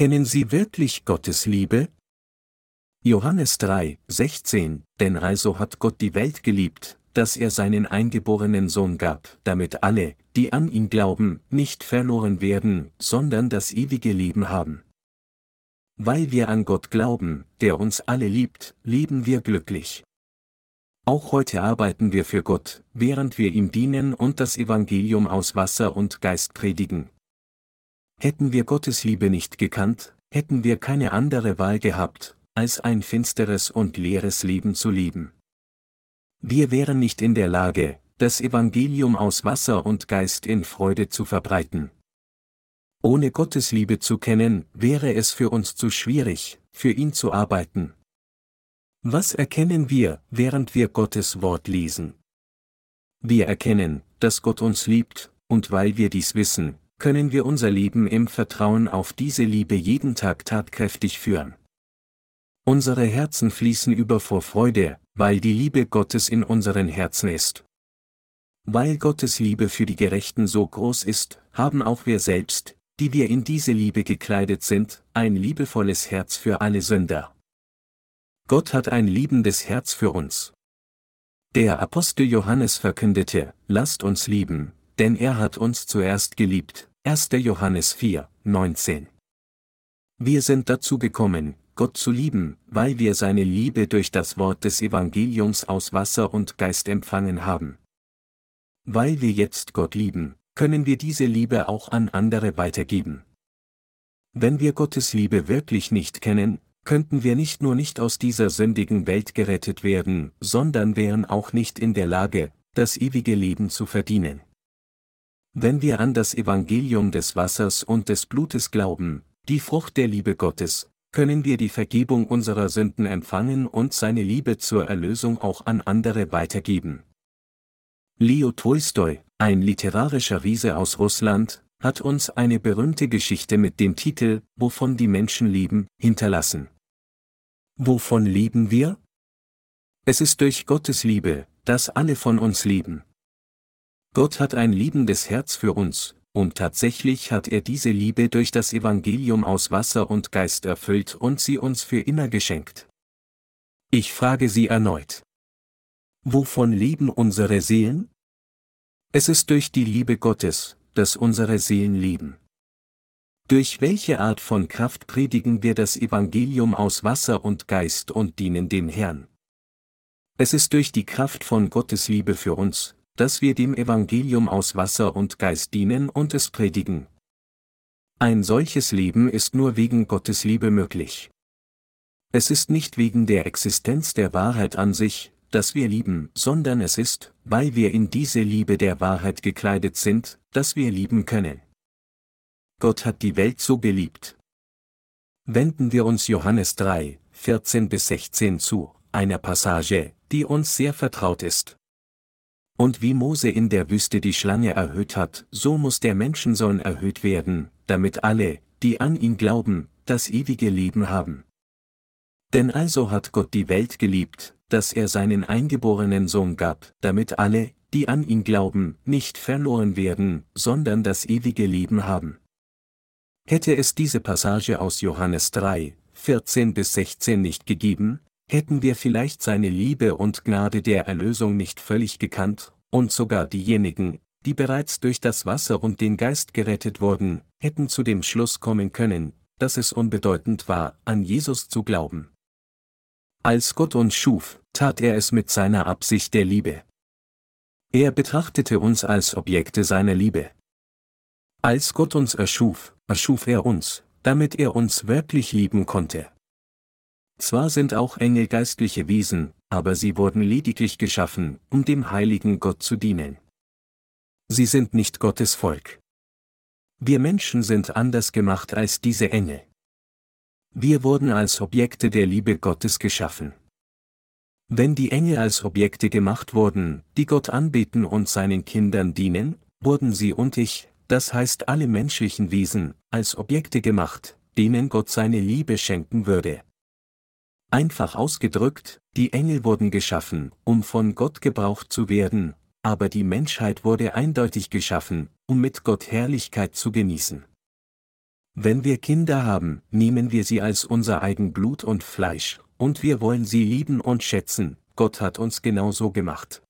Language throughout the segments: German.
Kennen Sie wirklich Gottes Liebe? Johannes 3, 16, denn also hat Gott die Welt geliebt, dass er seinen eingeborenen Sohn gab, damit alle, die an ihn glauben, nicht verloren werden, sondern das ewige Leben haben. Weil wir an Gott glauben, der uns alle liebt, leben wir glücklich. Auch heute arbeiten wir für Gott, während wir ihm dienen und das Evangelium aus Wasser und Geist predigen. Hätten wir Gottes Liebe nicht gekannt, hätten wir keine andere Wahl gehabt, als ein finsteres und leeres Leben zu leben. Wir wären nicht in der Lage, das Evangelium aus Wasser und Geist in Freude zu verbreiten. Ohne Gottes Liebe zu kennen, wäre es für uns zu schwierig, für ihn zu arbeiten. Was erkennen wir, während wir Gottes Wort lesen? Wir erkennen, dass Gott uns liebt, und weil wir dies wissen, können wir unser Leben im Vertrauen auf diese Liebe jeden Tag tatkräftig führen. Unsere Herzen fließen über vor Freude, weil die Liebe Gottes in unseren Herzen ist. Weil Gottes Liebe für die Gerechten so groß ist, haben auch wir selbst, die wir in diese Liebe gekleidet sind, ein liebevolles Herz für alle Sünder. Gott hat ein liebendes Herz für uns. Der Apostel Johannes verkündete, lasst uns lieben, denn er hat uns zuerst geliebt. 1. Johannes 4, 19. Wir sind dazu gekommen, Gott zu lieben, weil wir seine Liebe durch das Wort des Evangeliums aus Wasser und Geist empfangen haben. Weil wir jetzt Gott lieben, können wir diese Liebe auch an andere weitergeben. Wenn wir Gottes Liebe wirklich nicht kennen, könnten wir nicht nur nicht aus dieser sündigen Welt gerettet werden, sondern wären auch nicht in der Lage, das ewige Leben zu verdienen. Wenn wir an das Evangelium des Wassers und des Blutes glauben, die Frucht der Liebe Gottes, können wir die Vergebung unserer Sünden empfangen und seine Liebe zur Erlösung auch an andere weitergeben. Leo Tolstoi, ein literarischer Riese aus Russland, hat uns eine berühmte Geschichte mit dem Titel Wovon die Menschen leben hinterlassen. Wovon leben wir? Es ist durch Gottes Liebe, dass alle von uns leben. Gott hat ein liebendes Herz für uns, und tatsächlich hat er diese Liebe durch das Evangelium aus Wasser und Geist erfüllt und sie uns für immer geschenkt. Ich frage Sie erneut. Wovon leben unsere Seelen? Es ist durch die Liebe Gottes, dass unsere Seelen leben. Durch welche Art von Kraft predigen wir das Evangelium aus Wasser und Geist und dienen dem Herrn? Es ist durch die Kraft von Gottes Liebe für uns, dass wir dem Evangelium aus Wasser und Geist dienen und es predigen. Ein solches Leben ist nur wegen Gottes Liebe möglich. Es ist nicht wegen der Existenz der Wahrheit an sich, dass wir lieben, sondern es ist, weil wir in diese Liebe der Wahrheit gekleidet sind, dass wir lieben können. Gott hat die Welt so geliebt. Wenden wir uns Johannes 3, 14 bis 16 zu, einer Passage, die uns sehr vertraut ist. Und wie Mose in der Wüste die Schlange erhöht hat, so muss der Menschensohn erhöht werden, damit alle, die an ihn glauben, das ewige Leben haben. Denn also hat Gott die Welt geliebt, dass er seinen eingeborenen Sohn gab, damit alle, die an ihn glauben, nicht verloren werden, sondern das ewige Leben haben. Hätte es diese Passage aus Johannes 3, 14 bis 16 nicht gegeben, hätten wir vielleicht seine Liebe und Gnade der Erlösung nicht völlig gekannt, und sogar diejenigen, die bereits durch das Wasser und den Geist gerettet wurden, hätten zu dem Schluss kommen können, dass es unbedeutend war, an Jesus zu glauben. Als Gott uns schuf, tat er es mit seiner Absicht der Liebe. Er betrachtete uns als Objekte seiner Liebe. Als Gott uns erschuf, erschuf er uns, damit er uns wirklich lieben konnte. Zwar sind auch Engel geistliche Wesen, aber sie wurden lediglich geschaffen, um dem heiligen Gott zu dienen. Sie sind nicht Gottes Volk. Wir Menschen sind anders gemacht als diese Engel. Wir wurden als Objekte der Liebe Gottes geschaffen. Wenn die Engel als Objekte gemacht wurden, die Gott anbeten und seinen Kindern dienen, wurden sie und ich, das heißt alle menschlichen Wesen, als Objekte gemacht, denen Gott seine Liebe schenken würde. Einfach ausgedrückt, die Engel wurden geschaffen, um von Gott gebraucht zu werden, aber die Menschheit wurde eindeutig geschaffen, um mit Gott Herrlichkeit zu genießen. Wenn wir Kinder haben, nehmen wir sie als unser eigen Blut und Fleisch, und wir wollen sie lieben und schätzen, Gott hat uns genauso gemacht.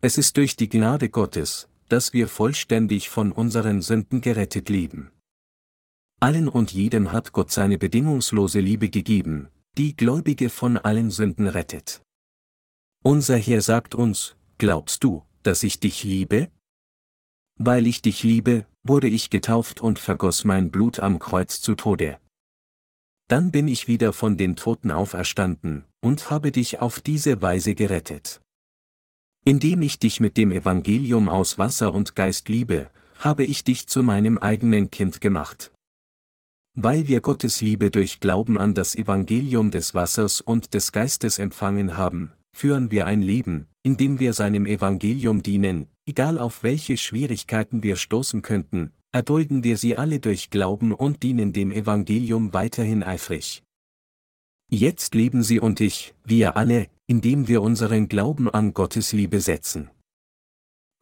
Es ist durch die Gnade Gottes, dass wir vollständig von unseren Sünden gerettet leben. Allen und jedem hat Gott seine bedingungslose Liebe gegeben, die Gläubige von allen Sünden rettet. Unser Herr sagt uns, glaubst du, dass ich dich liebe? Weil ich dich liebe, wurde ich getauft und vergoss mein Blut am Kreuz zu Tode. Dann bin ich wieder von den Toten auferstanden, und habe dich auf diese Weise gerettet. Indem ich dich mit dem Evangelium aus Wasser und Geist liebe, habe ich dich zu meinem eigenen Kind gemacht. Weil wir Gottes Liebe durch Glauben an das Evangelium des Wassers und des Geistes empfangen haben, führen wir ein Leben, in dem wir seinem Evangelium dienen, egal auf welche Schwierigkeiten wir stoßen könnten, erdulden wir sie alle durch Glauben und dienen dem Evangelium weiterhin eifrig. Jetzt leben Sie und ich, wir alle, indem wir unseren Glauben an Gottes Liebe setzen.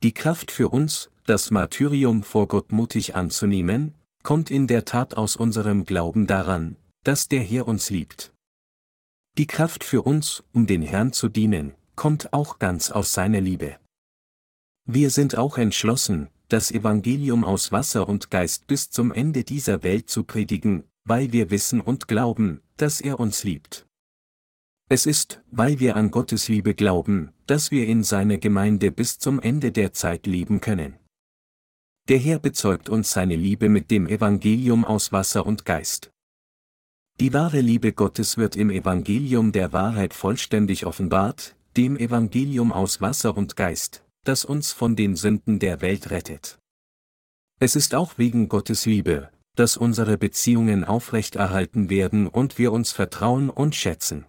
Die Kraft für uns, das Martyrium vor Gott mutig anzunehmen, kommt in der Tat aus unserem Glauben daran, dass der Herr uns liebt. Die Kraft für uns, um den Herrn zu dienen, kommt auch ganz aus seiner Liebe. Wir sind auch entschlossen, das Evangelium aus Wasser und Geist bis zum Ende dieser Welt zu predigen, weil wir wissen und glauben, dass er uns liebt. Es ist, weil wir an Gottes Liebe glauben, dass wir in seiner Gemeinde bis zum Ende der Zeit leben können. Der Herr bezeugt uns seine Liebe mit dem Evangelium aus Wasser und Geist. Die wahre Liebe Gottes wird im Evangelium der Wahrheit vollständig offenbart, dem Evangelium aus Wasser und Geist, das uns von den Sünden der Welt rettet. Es ist auch wegen Gottes Liebe, dass unsere Beziehungen aufrechterhalten werden und wir uns vertrauen und schätzen.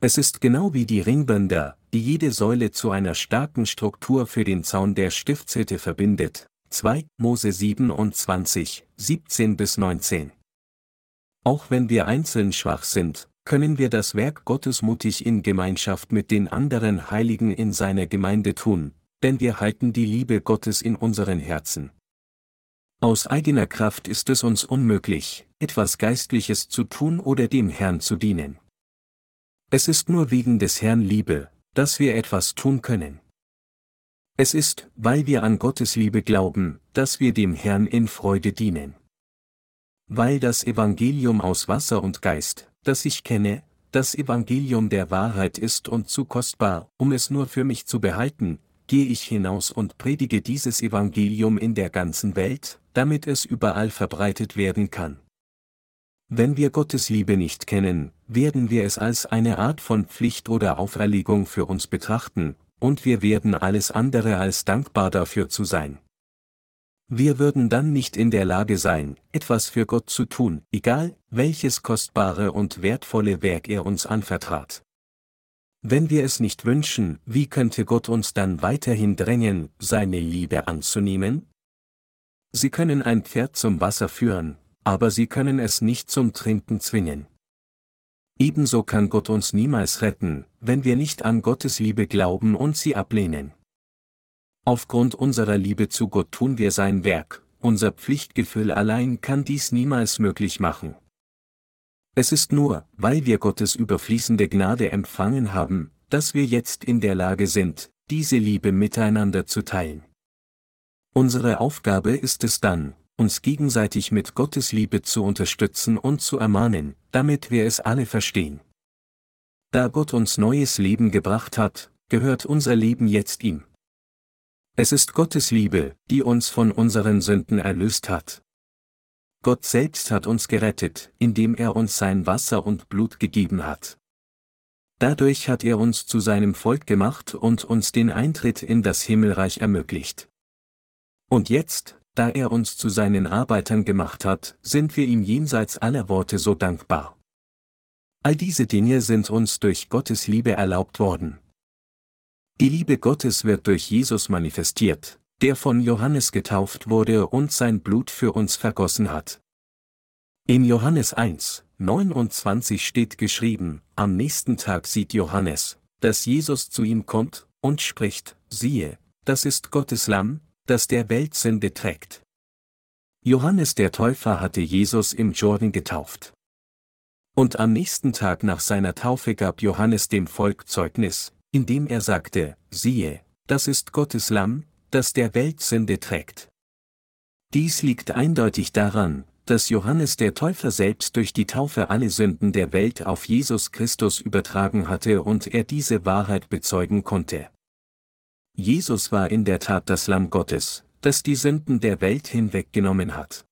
Es ist genau wie die Ringbänder, die jede Säule zu einer starken Struktur für den Zaun der Stiftshütte verbindet. 2 Mose 27, 17 bis 19. Auch wenn wir einzeln schwach sind, können wir das Werk Gottes mutig in Gemeinschaft mit den anderen Heiligen in seiner Gemeinde tun, denn wir halten die Liebe Gottes in unseren Herzen. Aus eigener Kraft ist es uns unmöglich, etwas Geistliches zu tun oder dem Herrn zu dienen. Es ist nur wegen des Herrn Liebe, dass wir etwas tun können. Es ist, weil wir an Gottes Liebe glauben, dass wir dem Herrn in Freude dienen. Weil das Evangelium aus Wasser und Geist, das ich kenne, das Evangelium der Wahrheit ist und zu kostbar, um es nur für mich zu behalten, gehe ich hinaus und predige dieses Evangelium in der ganzen Welt, damit es überall verbreitet werden kann. Wenn wir Gottes Liebe nicht kennen, werden wir es als eine Art von Pflicht oder Auferlegung für uns betrachten, und wir werden alles andere als dankbar dafür zu sein. Wir würden dann nicht in der Lage sein, etwas für Gott zu tun, egal, welches kostbare und wertvolle Werk er uns anvertrat. Wenn wir es nicht wünschen, wie könnte Gott uns dann weiterhin drängen, seine Liebe anzunehmen? Sie können ein Pferd zum Wasser führen, aber sie können es nicht zum Trinken zwingen. Ebenso kann Gott uns niemals retten, wenn wir nicht an Gottes Liebe glauben und sie ablehnen. Aufgrund unserer Liebe zu Gott tun wir sein Werk, unser Pflichtgefühl allein kann dies niemals möglich machen. Es ist nur, weil wir Gottes überfließende Gnade empfangen haben, dass wir jetzt in der Lage sind, diese Liebe miteinander zu teilen. Unsere Aufgabe ist es dann, uns gegenseitig mit Gottes Liebe zu unterstützen und zu ermahnen, damit wir es alle verstehen. Da Gott uns neues Leben gebracht hat, gehört unser Leben jetzt ihm. Es ist Gottes Liebe, die uns von unseren Sünden erlöst hat. Gott selbst hat uns gerettet, indem er uns sein Wasser und Blut gegeben hat. Dadurch hat er uns zu seinem Volk gemacht und uns den Eintritt in das Himmelreich ermöglicht. Und jetzt, da er uns zu seinen Arbeitern gemacht hat, sind wir ihm jenseits aller Worte so dankbar. All diese Dinge sind uns durch Gottes Liebe erlaubt worden. Die Liebe Gottes wird durch Jesus manifestiert, der von Johannes getauft wurde und sein Blut für uns vergossen hat. In Johannes 1, 29 steht geschrieben, am nächsten Tag sieht Johannes, dass Jesus zu ihm kommt, und spricht, siehe, das ist Gottes Lamm, das der Welt Sünde trägt. Johannes der Täufer hatte Jesus im Jordan getauft. Und am nächsten Tag nach seiner Taufe gab Johannes dem Volk Zeugnis, indem er sagte, siehe, das ist Gottes Lamm, das der Welt Sünde trägt. Dies liegt eindeutig daran, dass Johannes der Täufer selbst durch die Taufe alle Sünden der Welt auf Jesus Christus übertragen hatte und er diese Wahrheit bezeugen konnte. Jesus war in der Tat das Lamm Gottes, das die Sünden der Welt hinweggenommen hat.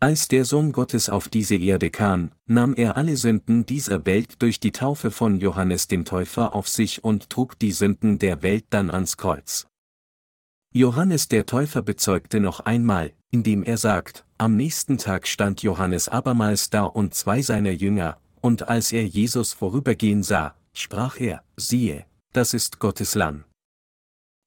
Als der Sohn Gottes auf diese Erde kam, nahm er alle Sünden dieser Welt durch die Taufe von Johannes dem Täufer auf sich und trug die Sünden der Welt dann ans Kreuz. Johannes der Täufer bezeugte noch einmal, indem er sagt, am nächsten Tag stand Johannes abermals da und zwei seiner Jünger, und als er Jesus vorübergehen sah, sprach er, siehe, das ist Gottes Lamm.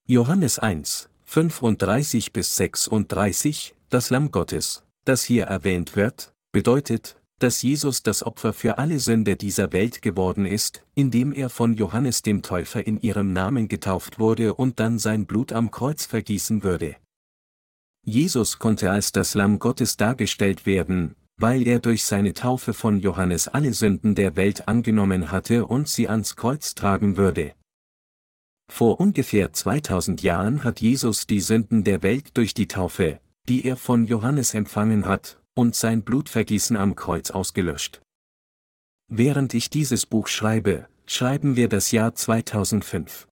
Johannes 1, 35 bis 36, das Lamm Gottes, das hier erwähnt wird, bedeutet, dass Jesus das Opfer für alle Sünde dieser Welt geworden ist, indem er von Johannes dem Täufer in ihrem Namen getauft wurde und dann sein Blut am Kreuz vergießen würde. Jesus konnte als das Lamm Gottes dargestellt werden, weil er durch seine Taufe von Johannes alle Sünden der Welt angenommen hatte und sie ans Kreuz tragen würde. Vor ungefähr 2000 Jahren hat Jesus die Sünden der Welt durch die Taufe, die er von Johannes empfangen hat, und sein Blutvergießen am Kreuz ausgelöscht. Während ich dieses Buch schreibe, schreiben wir das Jahr 2005.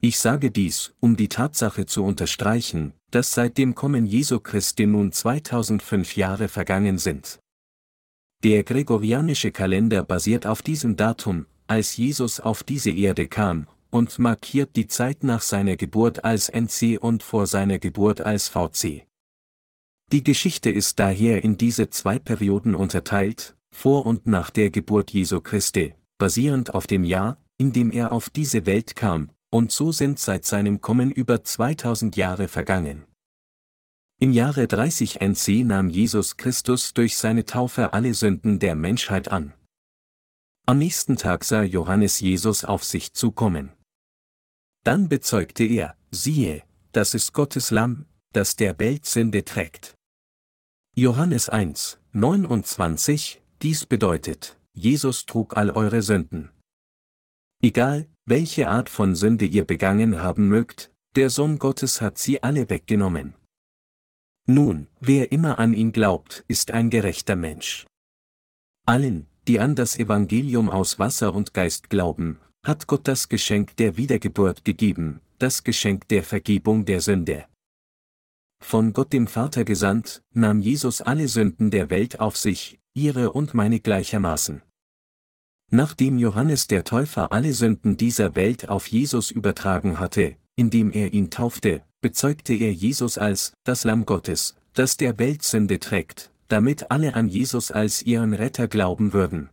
Ich sage dies, um die Tatsache zu unterstreichen, dass seit dem Kommen Jesu Christi nun 2005 Jahre vergangen sind. Der gregorianische Kalender basiert auf diesem Datum, als Jesus auf diese Erde kam, und markiert die Zeit nach seiner Geburt als NC und vor seiner Geburt als VC. Die Geschichte ist daher in diese zwei Perioden unterteilt, vor und nach der Geburt Jesu Christi, basierend auf dem Jahr, in dem er auf diese Welt kam, und so sind seit seinem Kommen über 2000 Jahre vergangen. Im Jahre 30 NC nahm Jesus Christus durch seine Taufe alle Sünden der Menschheit an. Am nächsten Tag sah Johannes Jesus auf sich zukommen. Dann bezeugte er, siehe, das ist Gottes Lamm, das der Welt Sünde trägt. Johannes 1, 29, dies bedeutet, Jesus trug all eure Sünden. Egal, welche Art von Sünde ihr begangen haben mögt, der Sohn Gottes hat sie alle weggenommen. Nun, wer immer an ihn glaubt, ist ein gerechter Mensch. Allen, die an das Evangelium aus Wasser und Geist glauben, hat Gott das Geschenk der Wiedergeburt gegeben, das Geschenk der Vergebung der Sünde. Von Gott dem Vater gesandt, nahm Jesus alle Sünden der Welt auf sich, ihre und meine gleichermaßen. Nachdem Johannes der Täufer alle Sünden dieser Welt auf Jesus übertragen hatte, indem er ihn taufte, bezeugte er Jesus als das Lamm Gottes, das der Welt Sünde trägt, damit alle an Jesus als ihren Retter glauben würden.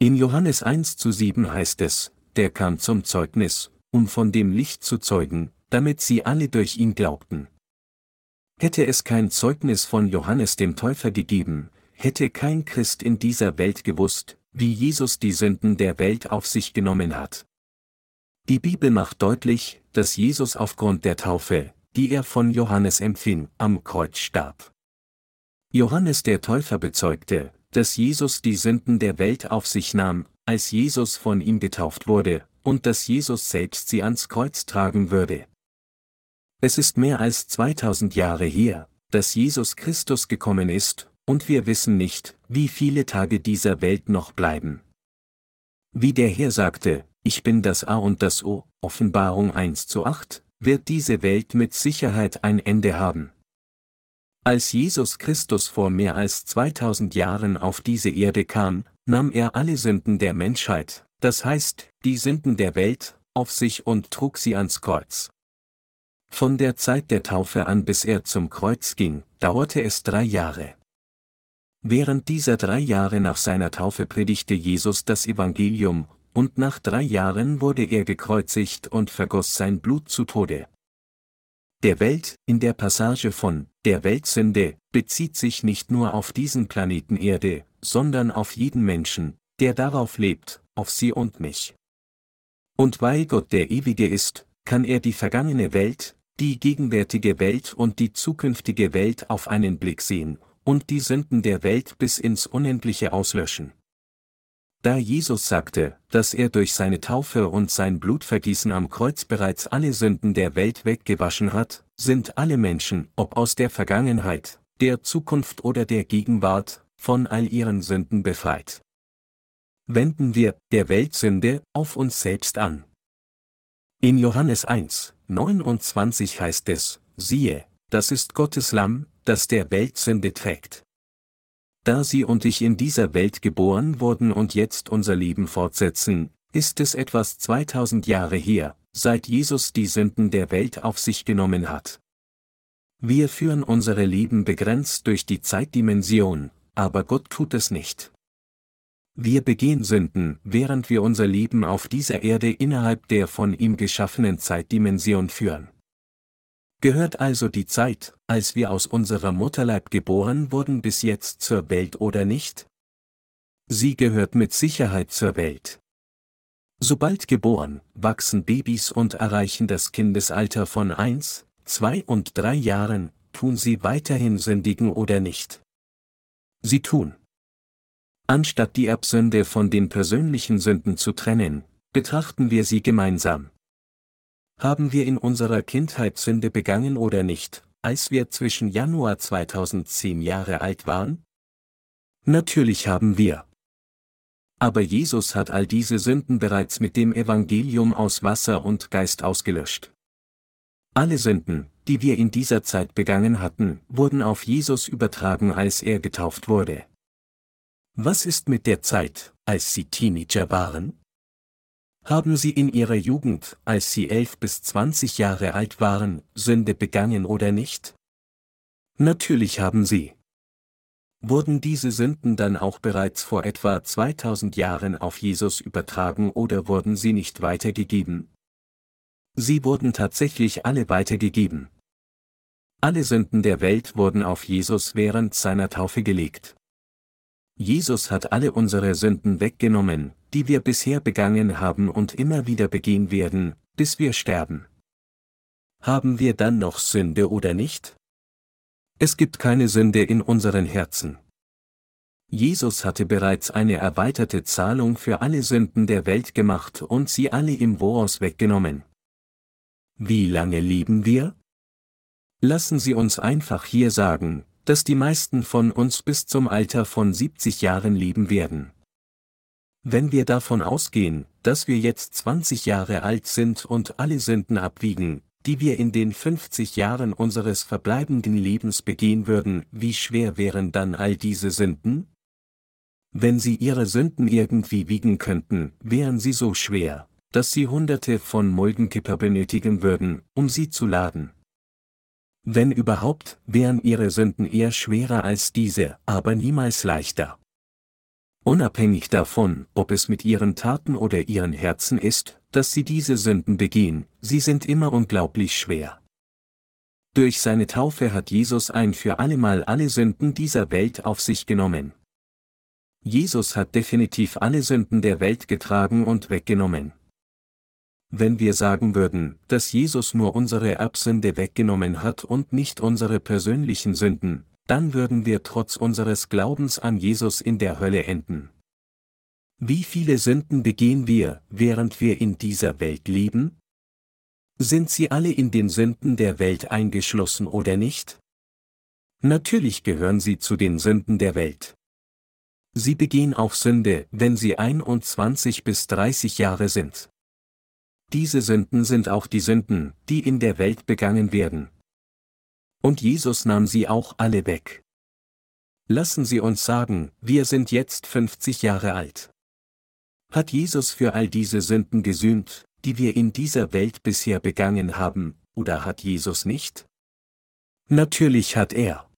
In Johannes 1 zu 7 heißt es, der kam zum Zeugnis, um von dem Licht zu zeugen, damit sie alle durch ihn glaubten. Hätte es kein Zeugnis von Johannes dem Täufer gegeben, hätte kein Christ in dieser Welt gewusst, wie Jesus die Sünden der Welt auf sich genommen hat. Die Bibel macht deutlich, dass Jesus aufgrund der Taufe, die er von Johannes empfing, am Kreuz starb. Johannes der Täufer bezeugte, dass Jesus die Sünden der Welt auf sich nahm, als Jesus von ihm getauft wurde, und dass Jesus selbst sie ans Kreuz tragen würde. Es ist mehr als 2000 Jahre her, dass Jesus Christus gekommen ist, und wir wissen nicht, wie viele Tage dieser Welt noch bleiben. Wie der Herr sagte, ich bin das A und das O, Offenbarung 1 zu 8, wird diese Welt mit Sicherheit ein Ende haben. Als Jesus Christus vor mehr als 2000 Jahren auf diese Erde kam, nahm er alle Sünden der Menschheit, das heißt, die Sünden der Welt, auf sich und trug sie ans Kreuz. Von der Zeit der Taufe an bis er zum Kreuz ging, dauerte es drei Jahre. Während dieser drei Jahre nach seiner Taufe predigte Jesus das Evangelium, und nach drei Jahren wurde er gekreuzigt und vergoss sein Blut zu Tode. Der Welt, in der Passage von der Weltsünde, bezieht sich nicht nur auf diesen Planeten Erde, sondern auf jeden Menschen, der darauf lebt, auf sie und mich. Und weil Gott der Ewige ist, kann er die vergangene Welt, die gegenwärtige Welt und die zukünftige Welt auf einen Blick sehen, und die Sünden der Welt bis ins Unendliche auslöschen. Da Jesus sagte, dass er durch seine Taufe und sein Blutvergießen am Kreuz bereits alle Sünden der Welt weggewaschen hat, sind alle Menschen, ob aus der Vergangenheit, der Zukunft oder der Gegenwart, von all ihren Sünden befreit. Wenden wir der Weltsünde auf uns selbst an. In Johannes 1, 29 heißt es, siehe, das ist Gottes Lamm, das der Weltsünde trägt. Da Sie und ich in dieser Welt geboren wurden und jetzt unser Leben fortsetzen, ist es etwas 2000 Jahre her, seit Jesus die Sünden der Welt auf sich genommen hat. Wir führen unsere Leben begrenzt durch die Zeitdimension, aber Gott tut es nicht. Wir begehen Sünden, während wir unser Leben auf dieser Erde innerhalb der von ihm geschaffenen Zeitdimension führen. Gehört also die Zeit, als wir aus unserer Mutterleib geboren wurden bis jetzt zur Welt oder nicht? Sie gehört mit Sicherheit zur Welt. Sobald geboren, wachsen Babys und erreichen das Kindesalter von 1, 2 und 3 Jahren, tun sie weiterhin sündigen oder nicht. Sie tun. Anstatt die Erbsünde von den persönlichen Sünden zu trennen, betrachten wir sie gemeinsam. Haben wir in unserer Kindheit Sünde begangen oder nicht, als wir zwischen Januar 2010 Jahre alt waren? Natürlich haben wir. Aber Jesus hat all diese Sünden bereits mit dem Evangelium aus Wasser und Geist ausgelöscht. Alle Sünden, die wir in dieser Zeit begangen hatten, wurden auf Jesus übertragen, als er getauft wurde. Was ist mit der Zeit, als Sie Teenager waren? Haben Sie in Ihrer Jugend, als Sie elf bis zwanzig Jahre alt waren, Sünde begangen oder nicht? Natürlich haben Sie. Wurden diese Sünden dann auch bereits vor etwa 2000 Jahren auf Jesus übertragen oder wurden sie nicht weitergegeben? Sie wurden tatsächlich alle weitergegeben. Alle Sünden der Welt wurden auf Jesus während seiner Taufe gelegt. Jesus hat alle unsere Sünden weggenommen, die wir bisher begangen haben und immer wieder begehen werden, bis wir sterben. Haben wir dann noch Sünde oder nicht? Es gibt keine Sünde in unseren Herzen. Jesus hatte bereits eine erweiterte Zahlung für alle Sünden der Welt gemacht und sie alle im Voraus weggenommen. Wie lange leben wir? Lassen Sie uns einfach hier sagen, dass die meisten von uns bis zum Alter von 70 Jahren leben werden. Wenn wir davon ausgehen, dass wir jetzt 20 Jahre alt sind und alle Sünden abwiegen, die wir in den 50 Jahren unseres verbleibenden Lebens begehen würden, wie schwer wären dann all diese Sünden? Wenn Sie Ihre Sünden irgendwie wiegen könnten, wären sie so schwer, dass Sie hunderte von Muldenkipper benötigen würden, um sie zu laden. Wenn überhaupt, wären Ihre Sünden eher schwerer als diese, aber niemals leichter. Unabhängig davon, ob es mit ihren Taten oder ihren Herzen ist, dass sie diese Sünden begehen, sie sind immer unglaublich schwer. Durch seine Taufe hat Jesus ein für allemal alle Sünden dieser Welt auf sich genommen. Jesus hat definitiv alle Sünden der Welt getragen und weggenommen. Wenn wir sagen würden, dass Jesus nur unsere Erbsünde weggenommen hat und nicht unsere persönlichen Sünden, dann würden wir trotz unseres Glaubens an Jesus in der Hölle enden. Wie viele Sünden begehen wir, während wir in dieser Welt leben? Sind sie alle in den Sünden der Welt eingeschlossen oder nicht? Natürlich gehören sie zu den Sünden der Welt. Sie begehen auch Sünde, wenn sie 21 bis 30 Jahre sind. Diese Sünden sind auch die Sünden, die in der Welt begangen werden, und Jesus nahm sie auch alle weg. Lassen Sie uns sagen, wir sind jetzt 50 Jahre alt. Hat Jesus für all diese Sünden gesühnt, die wir in dieser Welt bisher begangen haben, oder hat Jesus nicht? Natürlich hat er.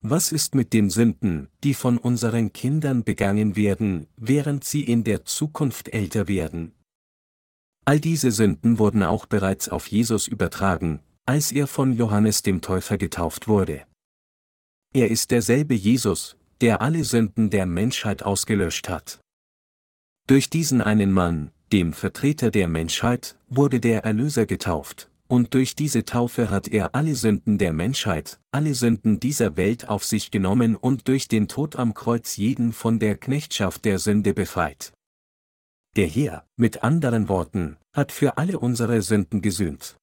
Was ist mit den Sünden, die von unseren Kindern begangen werden, während sie in der Zukunft älter werden? All diese Sünden wurden auch bereits auf Jesus übertragen, als er von Johannes dem Täufer getauft wurde. Er ist derselbe Jesus, der alle Sünden der Menschheit ausgelöscht hat. Durch diesen einen Mann, dem Vertreter der Menschheit, wurde der Erlöser getauft, und durch diese Taufe hat er alle Sünden der Menschheit, alle Sünden dieser Welt auf sich genommen und durch den Tod am Kreuz jeden von der Knechtschaft der Sünde befreit. Der Herr, mit anderen Worten, hat für alle unsere Sünden gesühnt.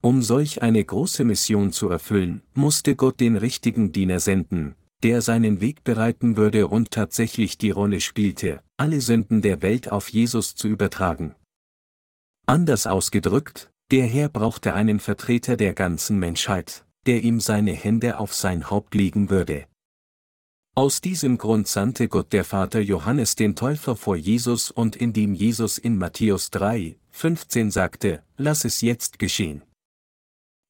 Um solch eine große Mission zu erfüllen, musste Gott den richtigen Diener senden, der seinen Weg bereiten würde und tatsächlich die Rolle spielte, alle Sünden der Welt auf Jesus zu übertragen. Anders ausgedrückt, der Herr brauchte einen Vertreter der ganzen Menschheit, der ihm seine Hände auf sein Haupt legen würde. Aus diesem Grund sandte Gott der Vater Johannes den Täufer vor Jesus und indem Jesus in Matthäus 3, 15 sagte, lass es jetzt geschehen.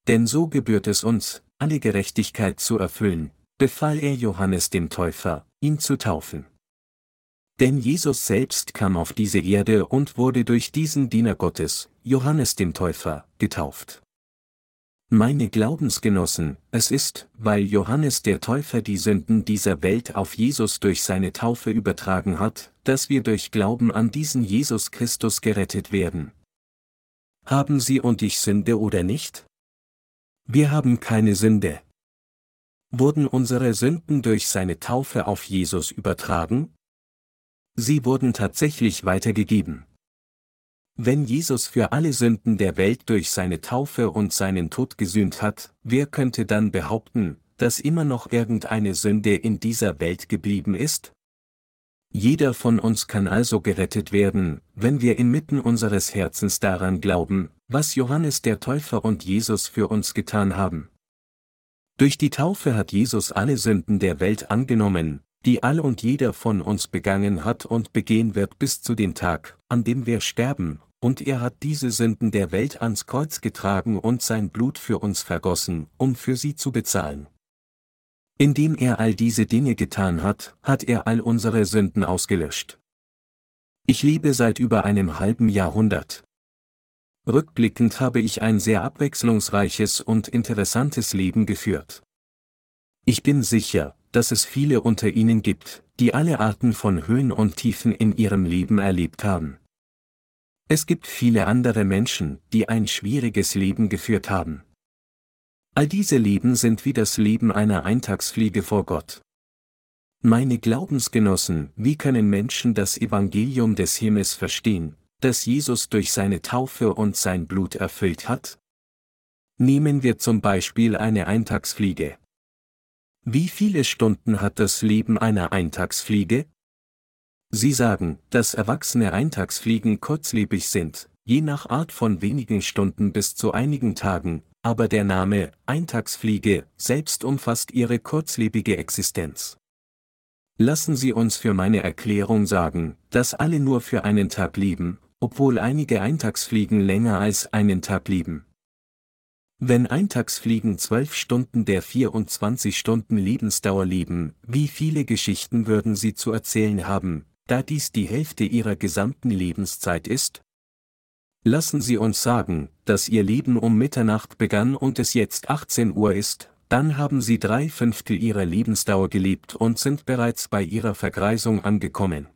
Denn so gebührt es uns, alle Gerechtigkeit zu erfüllen, befahl er Johannes dem Täufer, ihn zu taufen. Denn Jesus selbst kam auf diese Erde und wurde durch diesen Diener Gottes, Johannes dem Täufer, getauft. Meine Glaubensgenossen, es ist, weil Johannes der Täufer die Sünden dieser Welt auf Jesus durch seine Taufe übertragen hat, dass wir durch Glauben an diesen Jesus Christus gerettet werden. Haben Sie und ich Sünde oder nicht? Wir haben keine Sünde. Wurden unsere Sünden durch seine Taufe auf Jesus übertragen? Sie wurden tatsächlich weitergegeben. Wenn Jesus für alle Sünden der Welt durch seine Taufe und seinen Tod gesühnt hat, wer könnte dann behaupten, dass immer noch irgendeine Sünde in dieser Welt geblieben ist? Jeder von uns kann also gerettet werden, wenn wir inmitten unseres Herzens daran glauben, was Johannes der Täufer und Jesus für uns getan haben. Durch die Taufe hat Jesus alle Sünden der Welt angenommen, die all und jeder von uns begangen hat und begehen wird bis zu dem Tag, an dem wir sterben, und er hat diese Sünden der Welt ans Kreuz getragen und sein Blut für uns vergossen, um für sie zu bezahlen. Indem er all diese Dinge getan hat, hat er all unsere Sünden ausgelöscht. Ich lebe seit über einem halben Jahrhundert. Rückblickend habe ich ein sehr abwechslungsreiches und interessantes Leben geführt. Ich bin sicher, dass es viele unter Ihnen gibt, die alle Arten von Höhen und Tiefen in ihrem Leben erlebt haben. Es gibt viele andere Menschen, die ein schwieriges Leben geführt haben. All diese Leben sind wie das Leben einer Eintagsfliege vor Gott. Meine Glaubensgenossen, wie können Menschen das Evangelium des Himmels verstehen, das Jesus durch seine Taufe und sein Blut erfüllt hat? Nehmen wir zum Beispiel eine Eintagsfliege. Wie viele Stunden hat das Leben einer Eintagsfliege? Sie sagen, dass erwachsene Eintagsfliegen kurzlebig sind, je nach Art von wenigen Stunden bis zu einigen Tagen, aber der Name Eintagsfliege selbst umfasst ihre kurzlebige Existenz. Lassen Sie uns für meine Erklärung sagen, dass alle nur für einen Tag leben, obwohl einige Eintagsfliegen länger als einen Tag leben. Wenn Eintagsfliegen zwölf Stunden der 24 Stunden Lebensdauer leben, wie viele Geschichten würden sie zu erzählen haben, da dies die Hälfte ihrer gesamten Lebenszeit ist? Lassen Sie uns sagen, dass Ihr Leben um Mitternacht begann und es jetzt 18 Uhr ist, dann haben Sie drei Fünftel Ihrer Lebensdauer gelebt und sind bereits bei Ihrer Vergreisung angekommen.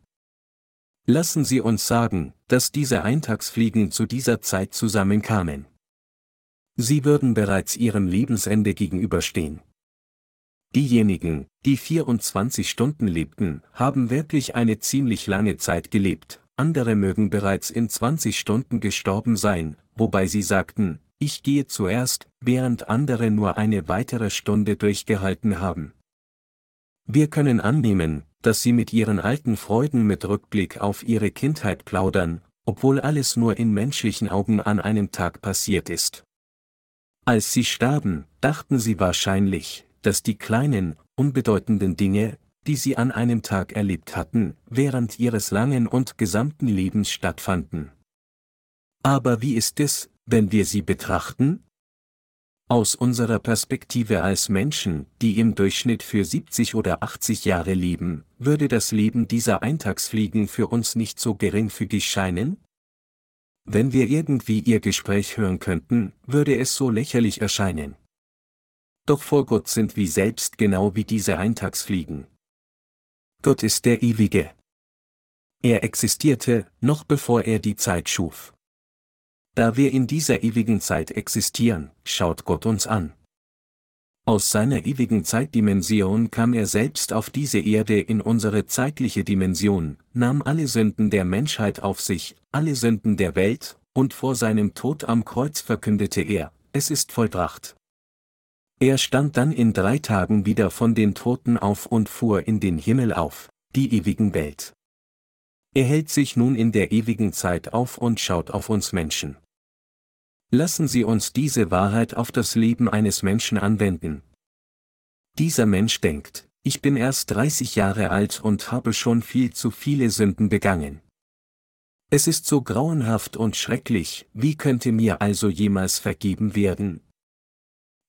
Lassen Sie uns sagen, dass diese Eintagsfliegen zu dieser Zeit zusammenkamen. Sie würden bereits ihrem Lebensende gegenüberstehen. Diejenigen, die 24 Stunden lebten, haben wirklich eine ziemlich lange Zeit gelebt, andere mögen bereits in 20 Stunden gestorben sein, wobei sie sagten, ich gehe zuerst, während andere nur eine weitere Stunde durchgehalten haben. Wir können annehmen, dass sie mit ihren alten Freuden mit Rückblick auf ihre Kindheit plaudern, obwohl alles nur in menschlichen Augen an einem Tag passiert ist. Als sie starben, dachten sie wahrscheinlich, dass die kleinen, unbedeutenden Dinge, die sie an einem Tag erlebt hatten, während ihres langen und gesamten Lebens stattfanden. Aber wie ist es, wenn wir sie betrachten? Aus unserer Perspektive als Menschen, die im Durchschnitt für 70 oder 80 Jahre leben, würde das Leben dieser Eintagsfliegen für uns nicht so geringfügig scheinen? Wenn wir irgendwie ihr Gespräch hören könnten, würde es so lächerlich erscheinen. Doch vor Gott sind wir selbst genau wie diese Eintagsfliegen. Gott ist der Ewige. Er existierte, noch bevor er die Zeit schuf. Da wir in dieser ewigen Zeit existieren, schaut Gott uns an. Aus seiner ewigen Zeitdimension kam er selbst auf diese Erde in unsere zeitliche Dimension, nahm alle Sünden der Menschheit auf sich, alle Sünden der Welt, und vor seinem Tod am Kreuz verkündete er, es ist vollbracht. Er stand dann in drei Tagen wieder von den Toten auf und fuhr in den Himmel auf, die ewigen Welt. Er hält sich nun in der ewigen Zeit auf und schaut auf uns Menschen. Lassen Sie uns diese Wahrheit auf das Leben eines Menschen anwenden. Dieser Mensch denkt, ich bin erst 30 Jahre alt und habe schon viel zu viele Sünden begangen. Es ist so grauenhaft und schrecklich, wie könnte mir also jemals vergeben werden?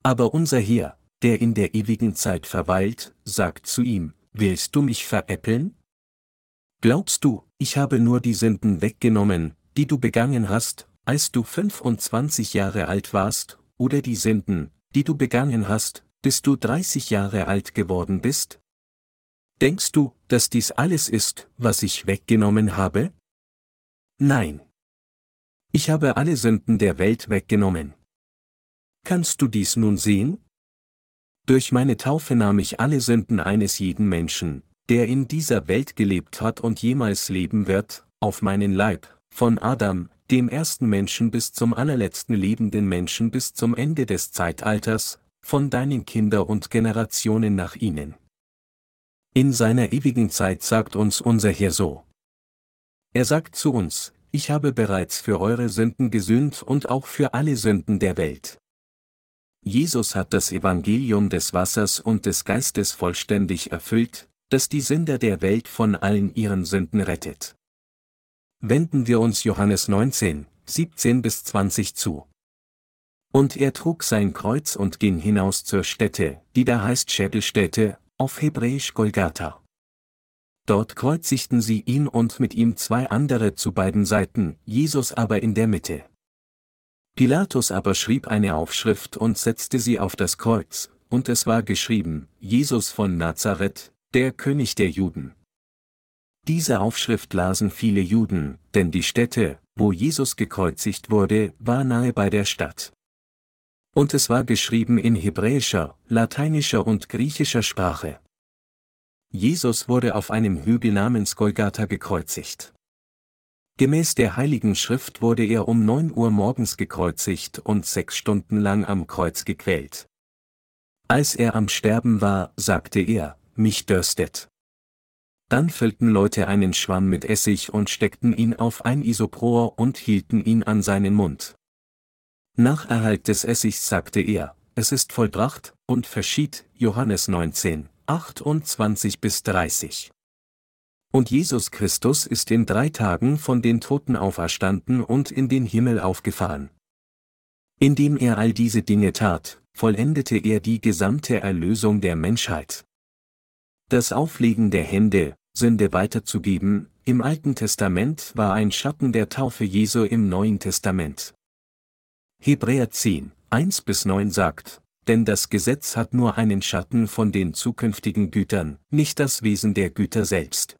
Aber unser Herr, der in der ewigen Zeit verweilt, sagt zu ihm, willst du mich veräppeln? Glaubst du, ich habe nur die Sünden weggenommen, die du begangen hast, als du 25 Jahre alt warst, oder die Sünden, die du begangen hast, bis du 30 Jahre alt geworden bist? Denkst du, dass dies alles ist, was ich weggenommen habe? Nein. Ich habe alle Sünden der Welt weggenommen. Kannst du dies nun sehen? Durch meine Taufe nahm ich alle Sünden eines jeden Menschen, der in dieser Welt gelebt hat und jemals leben wird, auf meinen Leib, von Adam, dem ersten Menschen bis zum allerletzten lebenden Menschen bis zum Ende des Zeitalters, von deinen Kinder und Generationen nach ihnen. In seiner ewigen Zeit sagt uns unser Herr so. Er sagt zu uns, ich habe bereits für eure Sünden gesühnt und auch für alle Sünden der Welt. Jesus hat das Evangelium des Wassers und des Geistes vollständig erfüllt, das die Sünder der Welt von allen ihren Sünden rettet wenden wir uns Johannes 19, 17 bis 20 zu. Und er trug sein Kreuz und ging hinaus zur Stätte, die da heißt Schädelstätte, auf Hebräisch Golgatha. Dort kreuzigten sie ihn und mit ihm zwei andere zu beiden Seiten, Jesus aber in der Mitte. Pilatus aber schrieb eine Aufschrift und setzte sie auf das Kreuz, und es war geschrieben, Jesus von Nazareth, der König der Juden. Diese Aufschrift lasen viele Juden, denn die Stätte, wo Jesus gekreuzigt wurde, war nahe bei der Stadt. Und es war geschrieben in hebräischer, lateinischer und griechischer Sprache. Jesus wurde auf einem Hügel namens Golgatha gekreuzigt. Gemäß der Heiligen Schrift wurde er um neun Uhr morgens gekreuzigt und sechs Stunden lang am Kreuz gequält. Als er am Sterben war, sagte er, mich dürstet. Dann füllten Leute einen Schwamm mit Essig und steckten ihn auf ein Isopror und hielten ihn an seinen Mund. Nach Erhalt des Essigs sagte er, es ist vollbracht, und verschied, Johannes 19, 28 bis 30. Und Jesus Christus ist in drei Tagen von den Toten auferstanden und in den Himmel aufgefahren. Indem er all diese Dinge tat, vollendete er die gesamte Erlösung der Menschheit. Das Auflegen der Hände, Sünde weiterzugeben, im Alten Testament war ein Schatten der Taufe Jesu im Neuen Testament. Hebräer 10, 1 bis 9 sagt, denn das Gesetz hat nur einen Schatten von den zukünftigen Gütern, nicht das Wesen der Güter selbst.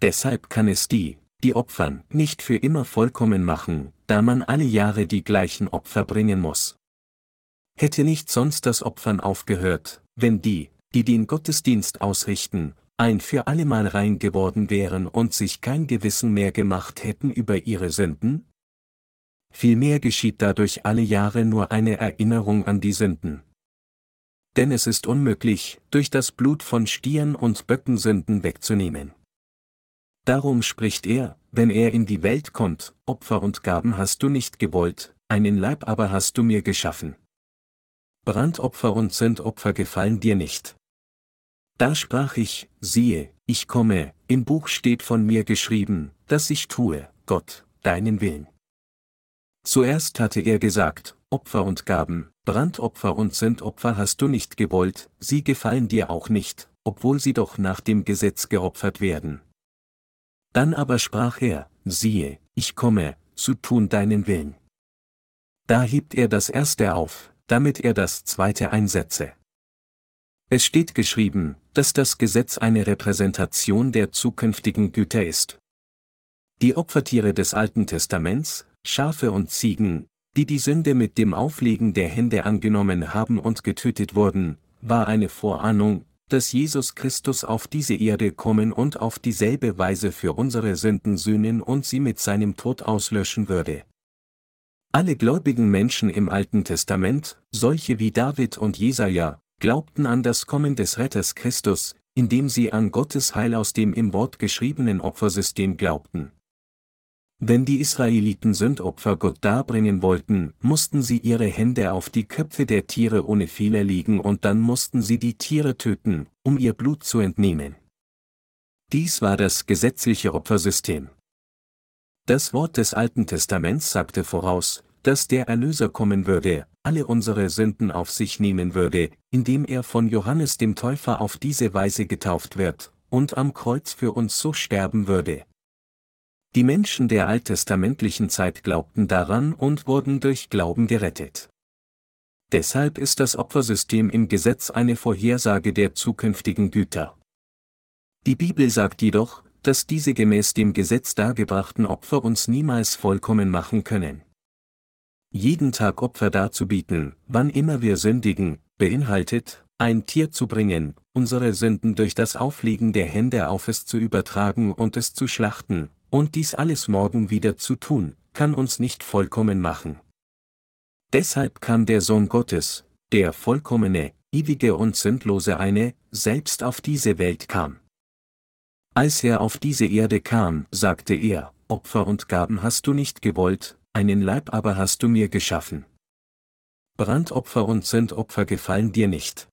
Deshalb kann es die, die opfern, nicht für immer vollkommen machen, da man alle Jahre die gleichen Opfer bringen muss. Hätte nicht sonst das Opfern aufgehört, wenn die, die den Gottesdienst ausrichten, ein für allemal rein geworden wären und sich kein Gewissen mehr gemacht hätten über ihre Sünden? Vielmehr geschieht dadurch alle Jahre nur eine Erinnerung an die Sünden. Denn es ist unmöglich, durch das Blut von Stieren und Böcken Sünden wegzunehmen. Darum spricht er, wenn er in die Welt kommt, Opfer und Gaben hast du nicht gewollt, einen Leib aber hast du mir geschaffen. Brandopfer und Sündopfer gefallen dir nicht. Da sprach ich, siehe, ich komme, im Buch steht von mir geschrieben, dass ich tue, Gott, deinen Willen. Zuerst hatte er gesagt, Opfer und Gaben, Brandopfer und Sündopfer hast du nicht gewollt, sie gefallen dir auch nicht, obwohl sie doch nach dem Gesetz geopfert werden. Dann aber sprach er, siehe, ich komme, zu tun deinen Willen. Da hebt er das erste auf, damit er das zweite einsetze. Es steht geschrieben, dass das Gesetz eine Repräsentation der zukünftigen Güter ist. Die Opfertiere des Alten Testaments, Schafe und Ziegen, die die Sünde mit dem Auflegen der Hände angenommen haben und getötet wurden, war eine Vorahnung, dass Jesus Christus auf diese Erde kommen und auf dieselbe Weise für unsere Sünden sühnen und sie mit seinem Tod auslöschen würde. Alle gläubigen Menschen im Alten Testament, solche wie David und Jesaja, glaubten an das Kommen des Retters Christus, indem sie an Gottes Heil aus dem im Wort geschriebenen Opfersystem glaubten. Wenn die Israeliten Sündopfer Gott darbringen wollten, mussten sie ihre Hände auf die Köpfe der Tiere ohne Fehler legen und dann mussten sie die Tiere töten, um ihr Blut zu entnehmen. Dies war das gesetzliche Opfersystem. Das Wort des Alten Testaments sagte voraus, dass der Erlöser kommen würde, alle unsere Sünden auf sich nehmen würde, indem er von Johannes dem Täufer auf diese Weise getauft wird, und am Kreuz für uns so sterben würde. Die Menschen der alttestamentlichen Zeit glaubten daran und wurden durch Glauben gerettet. Deshalb ist das Opfersystem im Gesetz eine Vorhersage der zukünftigen Güter. Die Bibel sagt jedoch, dass diese gemäß dem Gesetz dargebrachten Opfer uns niemals vollkommen machen können jeden Tag Opfer darzubieten, wann immer wir sündigen, beinhaltet, ein Tier zu bringen, unsere Sünden durch das Auflegen der Hände auf es zu übertragen und es zu schlachten, und dies alles morgen wieder zu tun, kann uns nicht vollkommen machen. Deshalb kam der Sohn Gottes, der vollkommene, ewige und sündlose eine, selbst auf diese Welt kam. Als er auf diese Erde kam, sagte er, Opfer und Gaben hast du nicht gewollt, einen Leib aber hast du mir geschaffen. Brandopfer und Sündopfer gefallen dir nicht.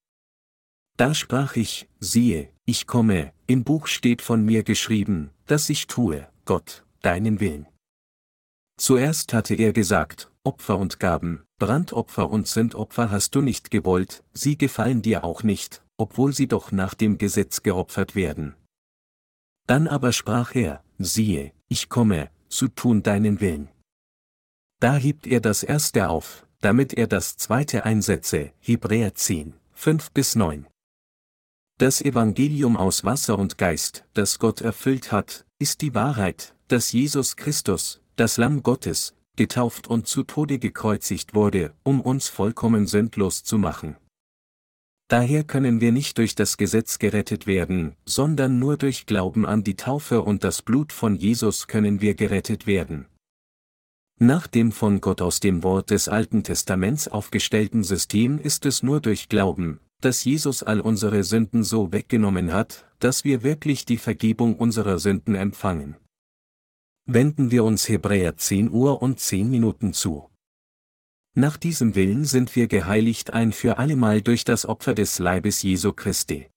Da sprach ich, siehe, ich komme, im Buch steht von mir geschrieben, dass ich tue, Gott, deinen Willen. Zuerst hatte er gesagt, Opfer und Gaben, Brandopfer und Sündopfer hast du nicht gewollt, sie gefallen dir auch nicht, obwohl sie doch nach dem Gesetz geopfert werden. Dann aber sprach er, siehe, ich komme, zu tun deinen Willen. Da hebt er das erste auf, damit er das zweite einsetze, Hebräer 10, 5 bis 9. Das Evangelium aus Wasser und Geist, das Gott erfüllt hat, ist die Wahrheit, dass Jesus Christus, das Lamm Gottes, getauft und zu Tode gekreuzigt wurde, um uns vollkommen sündlos zu machen. Daher können wir nicht durch das Gesetz gerettet werden, sondern nur durch Glauben an die Taufe und das Blut von Jesus können wir gerettet werden. Nach dem von Gott aus dem Wort des Alten Testaments aufgestellten System ist es nur durch Glauben, dass Jesus all unsere Sünden so weggenommen hat, dass wir wirklich die Vergebung unserer Sünden empfangen. Wenden wir uns Hebräer 10 Uhr und 10 Minuten zu. Nach diesem Willen sind wir geheiligt ein für allemal durch das Opfer des Leibes Jesu Christi.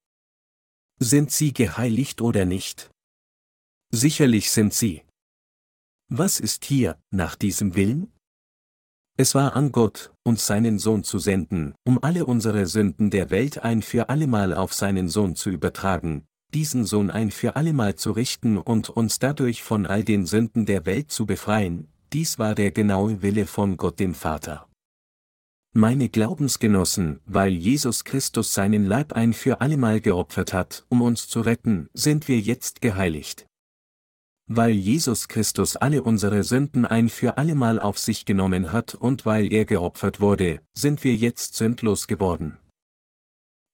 Sind sie geheiligt oder nicht? Sicherlich sind sie. Was ist hier, nach diesem Willen? Es war an Gott, uns seinen Sohn zu senden, um alle unsere Sünden der Welt ein für allemal auf seinen Sohn zu übertragen, diesen Sohn ein für allemal zu richten und uns dadurch von all den Sünden der Welt zu befreien, dies war der genaue Wille von Gott dem Vater. Meine Glaubensgenossen, weil Jesus Christus seinen Leib ein für allemal geopfert hat, um uns zu retten, sind wir jetzt geheiligt. Weil Jesus Christus alle unsere Sünden ein für allemal auf sich genommen hat und weil er geopfert wurde, sind wir jetzt sündlos geworden.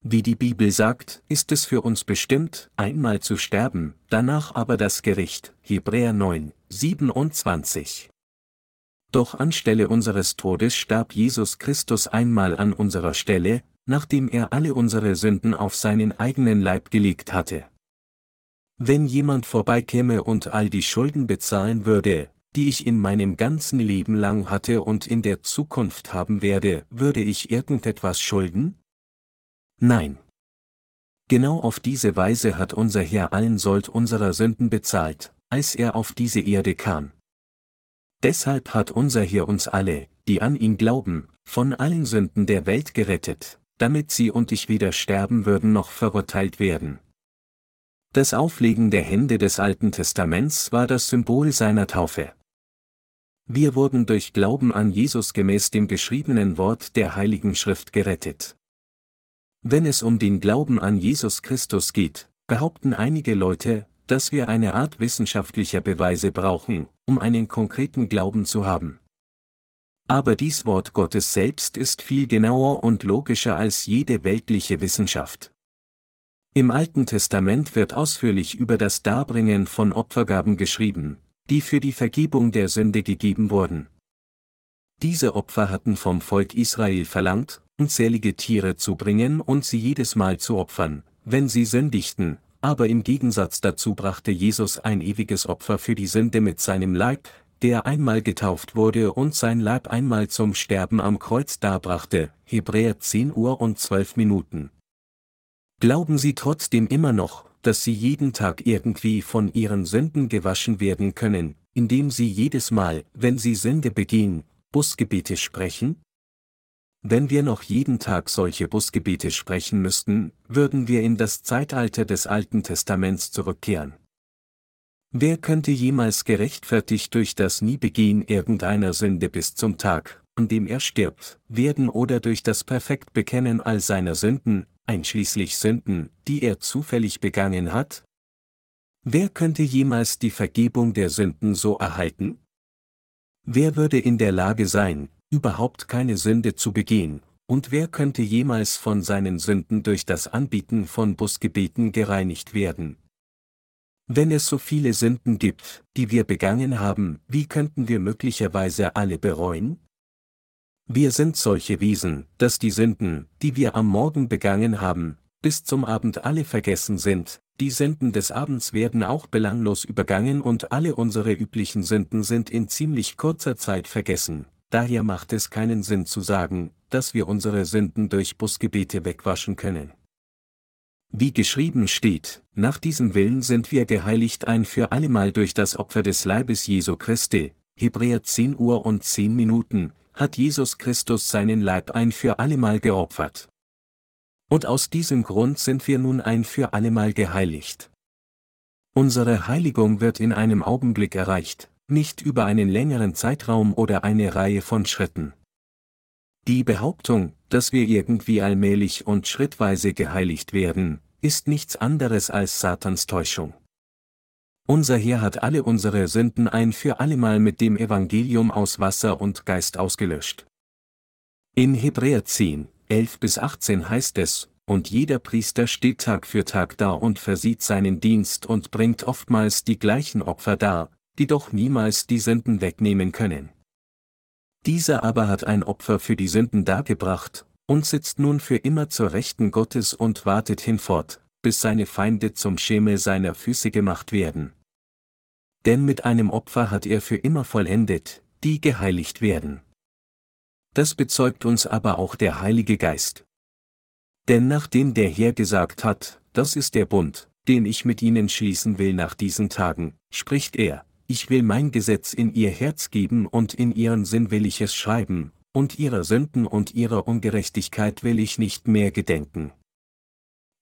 Wie die Bibel sagt, ist es für uns bestimmt, einmal zu sterben, danach aber das Gericht. Hebräer 9, 27. Doch anstelle unseres Todes starb Jesus Christus einmal an unserer Stelle, nachdem er alle unsere Sünden auf seinen eigenen Leib gelegt hatte. Wenn jemand vorbeikäme und all die Schulden bezahlen würde, die ich in meinem ganzen Leben lang hatte und in der Zukunft haben werde, würde ich irgendetwas schulden? Nein. Genau auf diese Weise hat unser Herr allen Sold unserer Sünden bezahlt, als er auf diese Erde kam. Deshalb hat unser Herr uns alle, die an ihn glauben, von allen Sünden der Welt gerettet, damit sie und ich weder sterben würden noch verurteilt werden. Das Auflegen der Hände des Alten Testaments war das Symbol seiner Taufe. Wir wurden durch Glauben an Jesus gemäß dem geschriebenen Wort der Heiligen Schrift gerettet. Wenn es um den Glauben an Jesus Christus geht, behaupten einige Leute, dass wir eine Art wissenschaftlicher Beweise brauchen, um einen konkreten Glauben zu haben. Aber dies Wort Gottes selbst ist viel genauer und logischer als jede weltliche Wissenschaft. Im Alten Testament wird ausführlich über das Darbringen von Opfergaben geschrieben, die für die Vergebung der Sünde gegeben wurden. Diese Opfer hatten vom Volk Israel verlangt, unzählige Tiere zu bringen und sie jedes Mal zu opfern, wenn sie sündigten, aber im Gegensatz dazu brachte Jesus ein ewiges Opfer für die Sünde mit seinem Leib, der einmal getauft wurde und sein Leib einmal zum Sterben am Kreuz darbrachte, Hebräer 10 Uhr und 12 Minuten. Glauben Sie trotzdem immer noch, dass Sie jeden Tag irgendwie von Ihren Sünden gewaschen werden können, indem Sie jedes Mal, wenn Sie Sünde begehen, Busgebete sprechen? Wenn wir noch jeden Tag solche Busgebete sprechen müssten, würden wir in das Zeitalter des Alten Testaments zurückkehren. Wer könnte jemals gerechtfertigt durch das Niebegehen irgendeiner Sünde bis zum Tag, an dem er stirbt, werden oder durch das perfekt Bekennen all seiner Sünden, einschließlich Sünden, die er zufällig begangen hat? Wer könnte jemals die Vergebung der Sünden so erhalten? Wer würde in der Lage sein, überhaupt keine Sünde zu begehen, und wer könnte jemals von seinen Sünden durch das Anbieten von Busgebeten gereinigt werden? Wenn es so viele Sünden gibt, die wir begangen haben, wie könnten wir möglicherweise alle bereuen? Wir sind solche Wesen, dass die Sünden, die wir am Morgen begangen haben, bis zum Abend alle vergessen sind, die Sünden des Abends werden auch belanglos übergangen und alle unsere üblichen Sünden sind in ziemlich kurzer Zeit vergessen, daher macht es keinen Sinn zu sagen, dass wir unsere Sünden durch Busgebete wegwaschen können. Wie geschrieben steht, nach diesem Willen sind wir geheiligt ein für allemal durch das Opfer des Leibes Jesu Christi, Hebräer 10 Uhr und 10 Minuten, hat Jesus Christus seinen Leib ein für allemal geopfert. Und aus diesem Grund sind wir nun ein für allemal geheiligt. Unsere Heiligung wird in einem Augenblick erreicht, nicht über einen längeren Zeitraum oder eine Reihe von Schritten. Die Behauptung, dass wir irgendwie allmählich und schrittweise geheiligt werden, ist nichts anderes als Satans Täuschung. Unser Herr hat alle unsere Sünden ein für allemal mit dem Evangelium aus Wasser und Geist ausgelöscht. In Hebräer 10, 11 bis 18 heißt es, und jeder Priester steht Tag für Tag da und versieht seinen Dienst und bringt oftmals die gleichen Opfer dar, die doch niemals die Sünden wegnehmen können. Dieser aber hat ein Opfer für die Sünden dargebracht, und sitzt nun für immer zur Rechten Gottes und wartet hinfort, bis seine Feinde zum Schemel seiner Füße gemacht werden. Denn mit einem Opfer hat er für immer vollendet, die geheiligt werden. Das bezeugt uns aber auch der Heilige Geist. Denn nachdem der Herr gesagt hat, das ist der Bund, den ich mit ihnen schließen will nach diesen Tagen, spricht er, ich will mein Gesetz in ihr Herz geben und in ihren Sinn will ich es schreiben, und ihrer Sünden und ihrer Ungerechtigkeit will ich nicht mehr gedenken.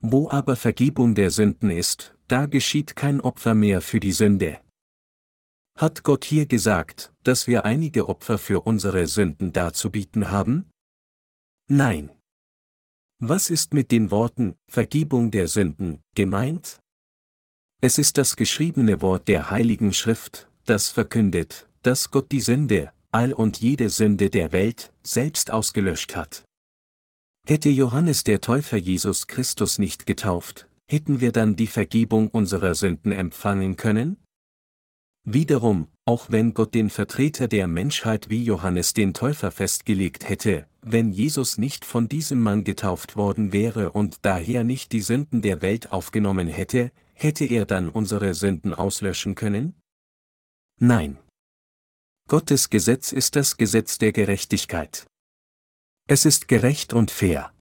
Wo aber Vergebung der Sünden ist, da geschieht kein Opfer mehr für die Sünde. Hat Gott hier gesagt, dass wir einige Opfer für unsere Sünden darzubieten haben? Nein. Was ist mit den Worten Vergebung der Sünden gemeint? Es ist das geschriebene Wort der Heiligen Schrift, das verkündet, dass Gott die Sünde, all und jede Sünde der Welt, selbst ausgelöscht hat. Hätte Johannes der Täufer Jesus Christus nicht getauft, hätten wir dann die Vergebung unserer Sünden empfangen können? Wiederum, auch wenn Gott den Vertreter der Menschheit wie Johannes den Täufer festgelegt hätte, wenn Jesus nicht von diesem Mann getauft worden wäre und daher nicht die Sünden der Welt aufgenommen hätte, hätte er dann unsere Sünden auslöschen können? Nein. Gottes Gesetz ist das Gesetz der Gerechtigkeit. Es ist gerecht und fair.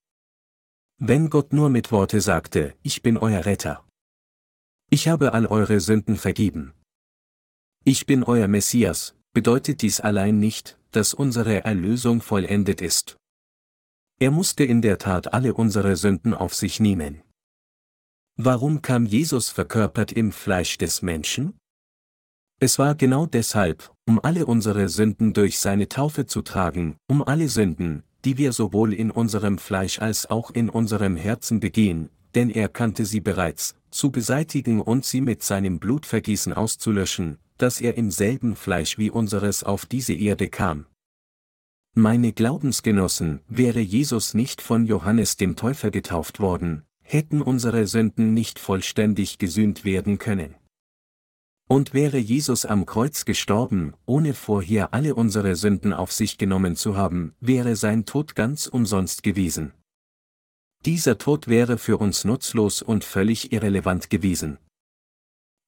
Wenn Gott nur mit Worte sagte, ich bin euer Retter. Ich habe all eure Sünden vergeben. Ich bin euer Messias, bedeutet dies allein nicht, dass unsere Erlösung vollendet ist. Er musste in der Tat alle unsere Sünden auf sich nehmen. Warum kam Jesus verkörpert im Fleisch des Menschen? Es war genau deshalb, um alle unsere Sünden durch seine Taufe zu tragen, um alle Sünden, die wir sowohl in unserem Fleisch als auch in unserem Herzen begehen, denn er kannte sie bereits, zu beseitigen und sie mit seinem Blutvergießen auszulöschen, dass er im selben Fleisch wie unseres auf diese Erde kam. Meine Glaubensgenossen, wäre Jesus nicht von Johannes dem Täufer getauft worden, hätten unsere Sünden nicht vollständig gesühnt werden können. Und wäre Jesus am Kreuz gestorben, ohne vorher alle unsere Sünden auf sich genommen zu haben, wäre sein Tod ganz umsonst gewesen. Dieser Tod wäre für uns nutzlos und völlig irrelevant gewesen.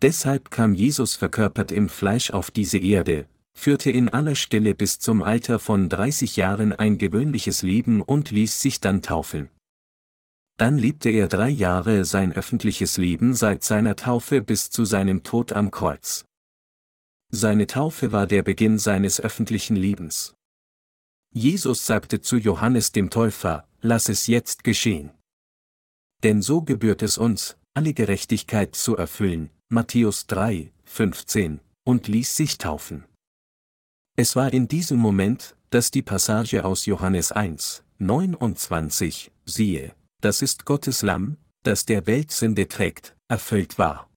Deshalb kam Jesus verkörpert im Fleisch auf diese Erde, führte in aller Stille bis zum Alter von 30 Jahren ein gewöhnliches Leben und ließ sich dann taufeln. Dann lebte er drei Jahre sein öffentliches Leben seit seiner Taufe bis zu seinem Tod am Kreuz. Seine Taufe war der Beginn seines öffentlichen Lebens. Jesus sagte zu Johannes dem Täufer, lass es jetzt geschehen. Denn so gebührt es uns, alle Gerechtigkeit zu erfüllen, Matthäus 3, 15, und ließ sich taufen. Es war in diesem Moment, dass die Passage aus Johannes 1, 29, siehe, das ist Gottes Lamm, das der Welt Sünde trägt, erfüllt war.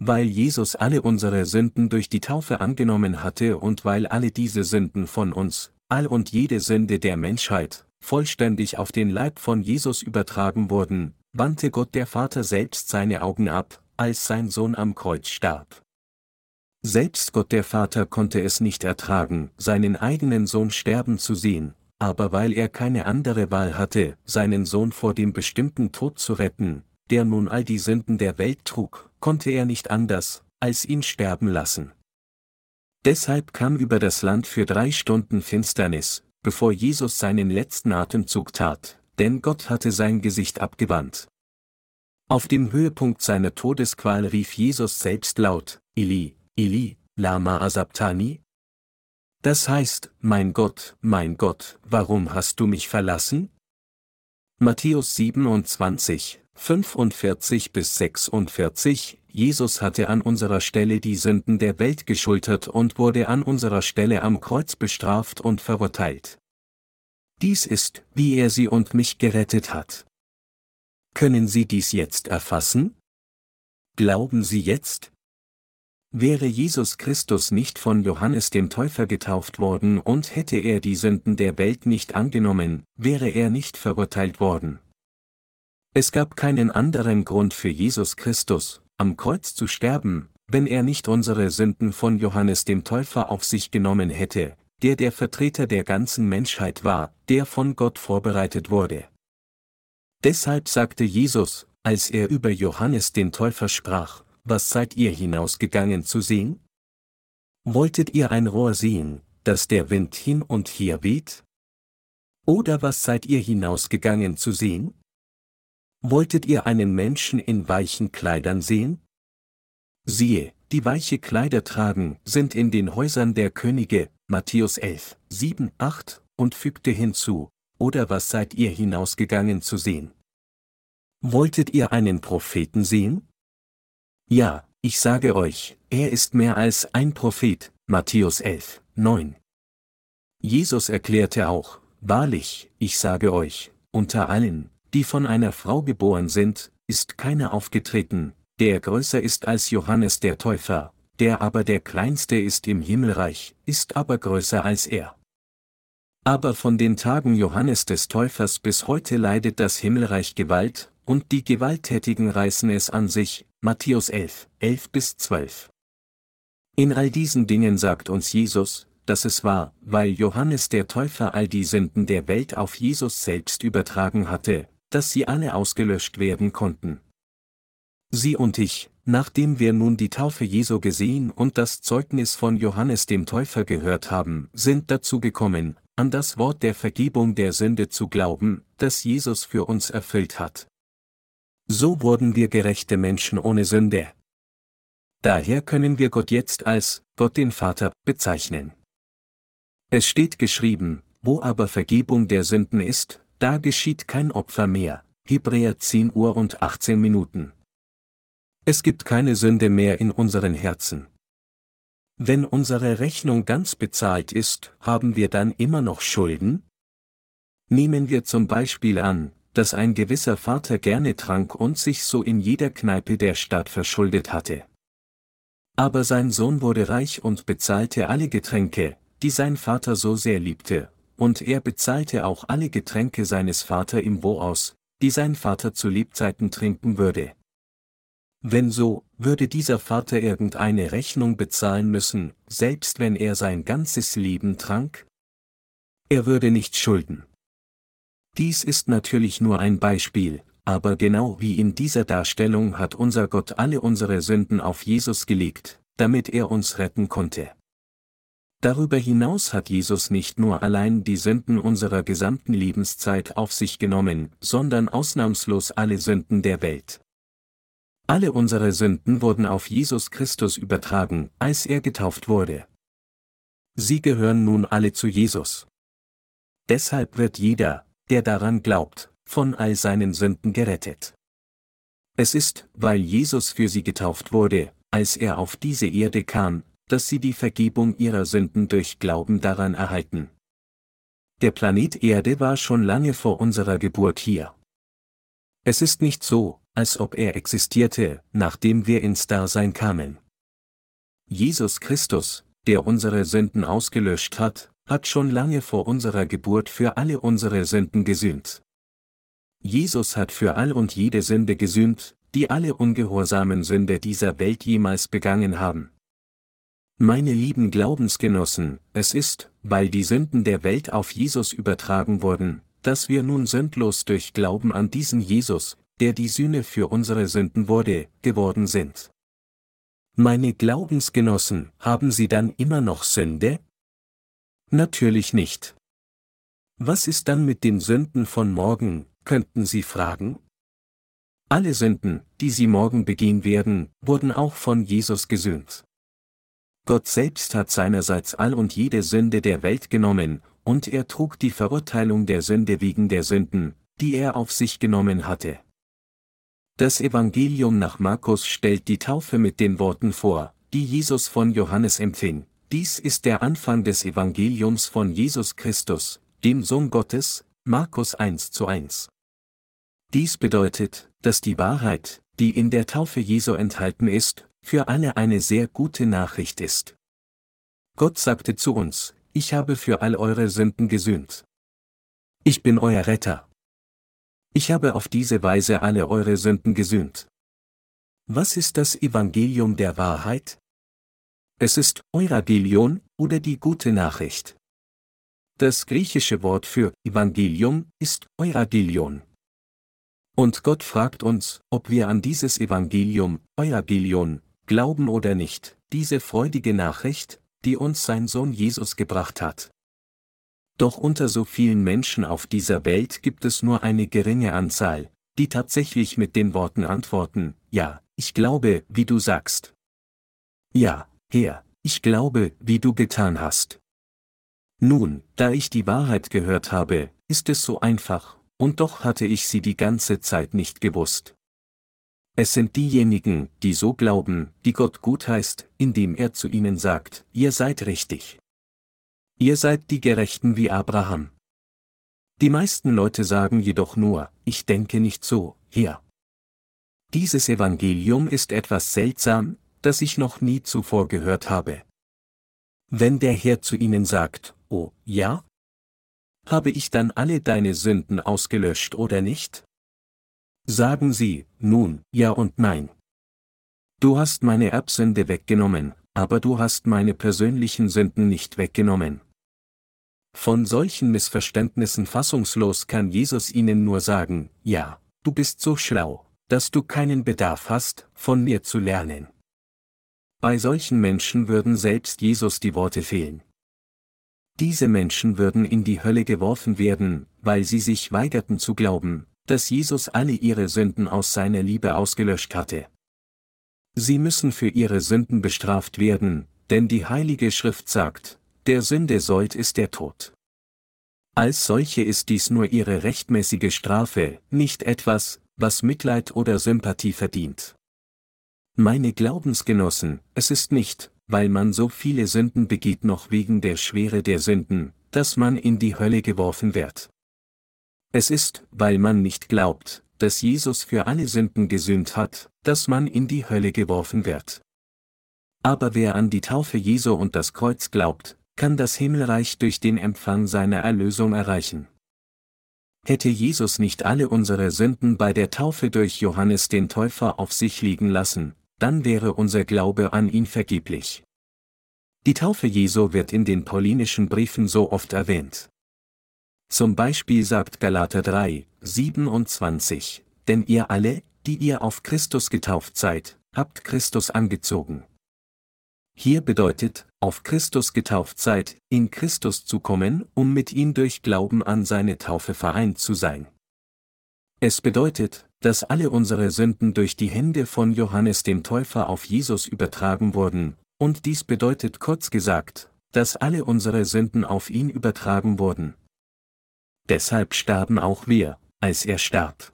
Weil Jesus alle unsere Sünden durch die Taufe angenommen hatte und weil alle diese Sünden von uns, all und jede Sünde der Menschheit, vollständig auf den Leib von Jesus übertragen wurden, wandte Gott der Vater selbst seine Augen ab, als sein Sohn am Kreuz starb. Selbst Gott der Vater konnte es nicht ertragen, seinen eigenen Sohn sterben zu sehen, aber weil er keine andere Wahl hatte, seinen Sohn vor dem bestimmten Tod zu retten, der nun all die Sünden der Welt trug, konnte er nicht anders, als ihn sterben lassen. Deshalb kam über das Land für drei Stunden Finsternis, bevor Jesus seinen letzten Atemzug tat, denn Gott hatte sein Gesicht abgewandt. Auf dem Höhepunkt seiner Todesqual rief Jesus selbst laut, Eli, Eli, lama asabtani, das heißt, mein Gott, mein Gott, warum hast du mich verlassen? Matthäus 27, 45 bis 46, Jesus hatte an unserer Stelle die Sünden der Welt geschultert und wurde an unserer Stelle am Kreuz bestraft und verurteilt. Dies ist, wie er sie und mich gerettet hat. Können Sie dies jetzt erfassen? Glauben Sie jetzt? Wäre Jesus Christus nicht von Johannes dem Täufer getauft worden und hätte er die Sünden der Welt nicht angenommen, wäre er nicht verurteilt worden. Es gab keinen anderen Grund für Jesus Christus, am Kreuz zu sterben, wenn er nicht unsere Sünden von Johannes dem Täufer auf sich genommen hätte, der der Vertreter der ganzen Menschheit war, der von Gott vorbereitet wurde. Deshalb sagte Jesus, als er über Johannes den Täufer sprach, was seid ihr hinausgegangen zu sehen? Wolltet ihr ein Rohr sehen, das der Wind hin und her weht? Oder was seid ihr hinausgegangen zu sehen? Wolltet ihr einen Menschen in weichen Kleidern sehen? Siehe, die weiche Kleider tragen, sind in den Häusern der Könige, Matthäus 11, 7, 8, und fügte hinzu, oder was seid ihr hinausgegangen zu sehen? Wolltet ihr einen Propheten sehen? Ja, ich sage euch, er ist mehr als ein Prophet, Matthäus 11, 9. Jesus erklärte auch, Wahrlich, ich sage euch, unter allen, die von einer Frau geboren sind, ist keiner aufgetreten, der größer ist als Johannes der Täufer, der aber der kleinste ist im Himmelreich, ist aber größer als er. Aber von den Tagen Johannes des Täufers bis heute leidet das Himmelreich Gewalt, und die Gewalttätigen reißen es an sich, Matthäus 11, 11 bis 12. In all diesen Dingen sagt uns Jesus, dass es war, weil Johannes der Täufer all die Sünden der Welt auf Jesus selbst übertragen hatte, dass sie alle ausgelöscht werden konnten. Sie und ich, nachdem wir nun die Taufe Jesu gesehen und das Zeugnis von Johannes dem Täufer gehört haben, sind dazu gekommen, an das Wort der Vergebung der Sünde zu glauben, das Jesus für uns erfüllt hat. So wurden wir gerechte Menschen ohne Sünde. Daher können wir Gott jetzt als Gott den Vater bezeichnen. Es steht geschrieben, wo aber Vergebung der Sünden ist, da geschieht kein Opfer mehr. Hebräer 10 Uhr und 18 Minuten. Es gibt keine Sünde mehr in unseren Herzen. Wenn unsere Rechnung ganz bezahlt ist, haben wir dann immer noch Schulden? Nehmen wir zum Beispiel an, dass ein gewisser Vater gerne trank und sich so in jeder Kneipe der Stadt verschuldet hatte. Aber sein Sohn wurde reich und bezahlte alle Getränke, die sein Vater so sehr liebte, und er bezahlte auch alle Getränke seines Vater im Wo aus, die sein Vater zu Lebzeiten trinken würde. Wenn so, würde dieser Vater irgendeine Rechnung bezahlen müssen, selbst wenn er sein ganzes Leben trank? Er würde nicht schulden. Dies ist natürlich nur ein Beispiel, aber genau wie in dieser Darstellung hat unser Gott alle unsere Sünden auf Jesus gelegt, damit er uns retten konnte. Darüber hinaus hat Jesus nicht nur allein die Sünden unserer gesamten Lebenszeit auf sich genommen, sondern ausnahmslos alle Sünden der Welt. Alle unsere Sünden wurden auf Jesus Christus übertragen, als er getauft wurde. Sie gehören nun alle zu Jesus. Deshalb wird jeder, der daran glaubt, von all seinen Sünden gerettet. Es ist, weil Jesus für sie getauft wurde, als er auf diese Erde kam, dass sie die Vergebung ihrer Sünden durch Glauben daran erhalten. Der Planet Erde war schon lange vor unserer Geburt hier. Es ist nicht so, als ob er existierte, nachdem wir ins Dasein kamen. Jesus Christus, der unsere Sünden ausgelöscht hat, hat schon lange vor unserer Geburt für alle unsere Sünden gesühnt. Jesus hat für all und jede Sünde gesühnt, die alle ungehorsamen Sünde dieser Welt jemals begangen haben. Meine lieben Glaubensgenossen, es ist, weil die Sünden der Welt auf Jesus übertragen wurden, dass wir nun sündlos durch Glauben an diesen Jesus, der die Sühne für unsere Sünden wurde, geworden sind. Meine Glaubensgenossen, haben Sie dann immer noch Sünde? Natürlich nicht. Was ist dann mit den Sünden von morgen, könnten Sie fragen? Alle Sünden, die Sie morgen begehen werden, wurden auch von Jesus gesühnt. Gott selbst hat seinerseits all und jede Sünde der Welt genommen, und er trug die Verurteilung der Sünde wegen der Sünden, die er auf sich genommen hatte. Das Evangelium nach Markus stellt die Taufe mit den Worten vor, die Jesus von Johannes empfing. Dies ist der Anfang des Evangeliums von Jesus Christus, dem Sohn Gottes, Markus 1 zu 1. Dies bedeutet, dass die Wahrheit, die in der Taufe Jesu enthalten ist, für alle eine sehr gute Nachricht ist. Gott sagte zu uns, ich habe für all eure Sünden gesühnt. Ich bin euer Retter. Ich habe auf diese Weise alle eure Sünden gesühnt. Was ist das Evangelium der Wahrheit? Es ist Evangelion oder die gute Nachricht. Das griechische Wort für Evangelium ist Evangelion. Und Gott fragt uns, ob wir an dieses Evangelium, Evangelion, glauben oder nicht, diese freudige Nachricht, die uns sein Sohn Jesus gebracht hat. Doch unter so vielen Menschen auf dieser Welt gibt es nur eine geringe Anzahl, die tatsächlich mit den Worten antworten, ja, ich glaube, wie du sagst. Ja, Herr, ich glaube, wie du getan hast. Nun, da ich die Wahrheit gehört habe, ist es so einfach, und doch hatte ich sie die ganze Zeit nicht gewusst. Es sind diejenigen, die so glauben, die Gott gut heißt, indem er zu ihnen sagt, ihr seid richtig. Ihr seid die Gerechten wie Abraham. Die meisten Leute sagen jedoch nur, ich denke nicht so, Herr. Dieses Evangelium ist etwas seltsam, das ich noch nie zuvor gehört habe. Wenn der Herr zu ihnen sagt, oh, ja? Habe ich dann alle deine Sünden ausgelöscht oder nicht? Sagen Sie, nun, ja und nein. Du hast meine Erbsünde weggenommen, aber du hast meine persönlichen Sünden nicht weggenommen. Von solchen Missverständnissen fassungslos kann Jesus ihnen nur sagen, ja, du bist so schlau, dass du keinen Bedarf hast, von mir zu lernen. Bei solchen Menschen würden selbst Jesus die Worte fehlen. Diese Menschen würden in die Hölle geworfen werden, weil sie sich weigerten zu glauben, dass Jesus alle ihre Sünden aus seiner Liebe ausgelöscht hatte. Sie müssen für ihre Sünden bestraft werden, denn die Heilige Schrift sagt, der Sünde Sold ist der Tod. Als solche ist dies nur ihre rechtmäßige Strafe, nicht etwas, was Mitleid oder Sympathie verdient. Meine Glaubensgenossen, es ist nicht, weil man so viele Sünden begeht noch wegen der Schwere der Sünden, dass man in die Hölle geworfen wird. Es ist, weil man nicht glaubt, dass Jesus für alle Sünden gesühnt hat, dass man in die Hölle geworfen wird. Aber wer an die Taufe Jesu und das Kreuz glaubt, kann das Himmelreich durch den Empfang seiner Erlösung erreichen. Hätte Jesus nicht alle unsere Sünden bei der Taufe durch Johannes den Täufer auf sich liegen lassen, dann wäre unser Glaube an ihn vergeblich. Die Taufe Jesu wird in den paulinischen Briefen so oft erwähnt. Zum Beispiel sagt Galater 3, 27, denn ihr alle, die ihr auf Christus getauft seid, habt Christus angezogen. Hier bedeutet, auf Christus getauft seid, in Christus zu kommen, um mit ihm durch Glauben an seine Taufe vereint zu sein. Es bedeutet, dass alle unsere Sünden durch die Hände von Johannes dem Täufer auf Jesus übertragen wurden, und dies bedeutet kurz gesagt, dass alle unsere Sünden auf ihn übertragen wurden. Deshalb starben auch wir, als er starb.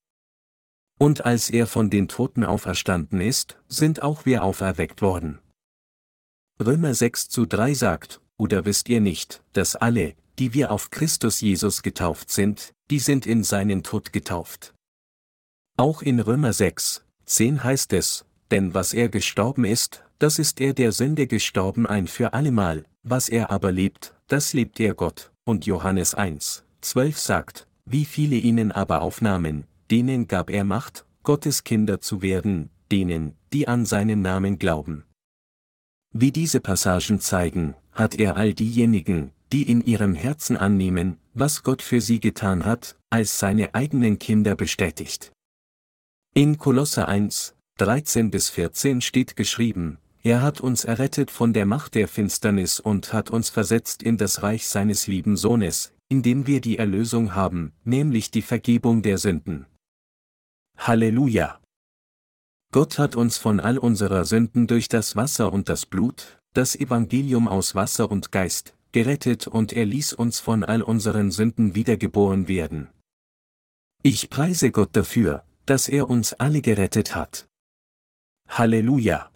Und als er von den Toten auferstanden ist, sind auch wir auferweckt worden. Römer 6 zu 3 sagt, oder wisst ihr nicht, dass alle, die wir auf Christus Jesus getauft sind, die sind in seinen Tod getauft. Auch in Römer 6, 10 heißt es, denn was er gestorben ist, das ist er der Sünde gestorben ein für allemal, was er aber lebt, das lebt er Gott, und Johannes 1, 12 sagt, wie viele ihnen aber aufnahmen, denen gab er Macht, Gottes Kinder zu werden, denen, die an seinen Namen glauben. Wie diese Passagen zeigen, hat er all diejenigen, die in ihrem Herzen annehmen, was Gott für sie getan hat, als seine eigenen Kinder bestätigt. In Kolosse 1, 13 bis 14 steht geschrieben, er hat uns errettet von der Macht der Finsternis und hat uns versetzt in das Reich seines lieben Sohnes, in dem wir die Erlösung haben, nämlich die Vergebung der Sünden. Halleluja! Gott hat uns von all unserer Sünden durch das Wasser und das Blut, das Evangelium aus Wasser und Geist, gerettet und er ließ uns von all unseren Sünden wiedergeboren werden. Ich preise Gott dafür, dass er uns alle gerettet hat. Halleluja!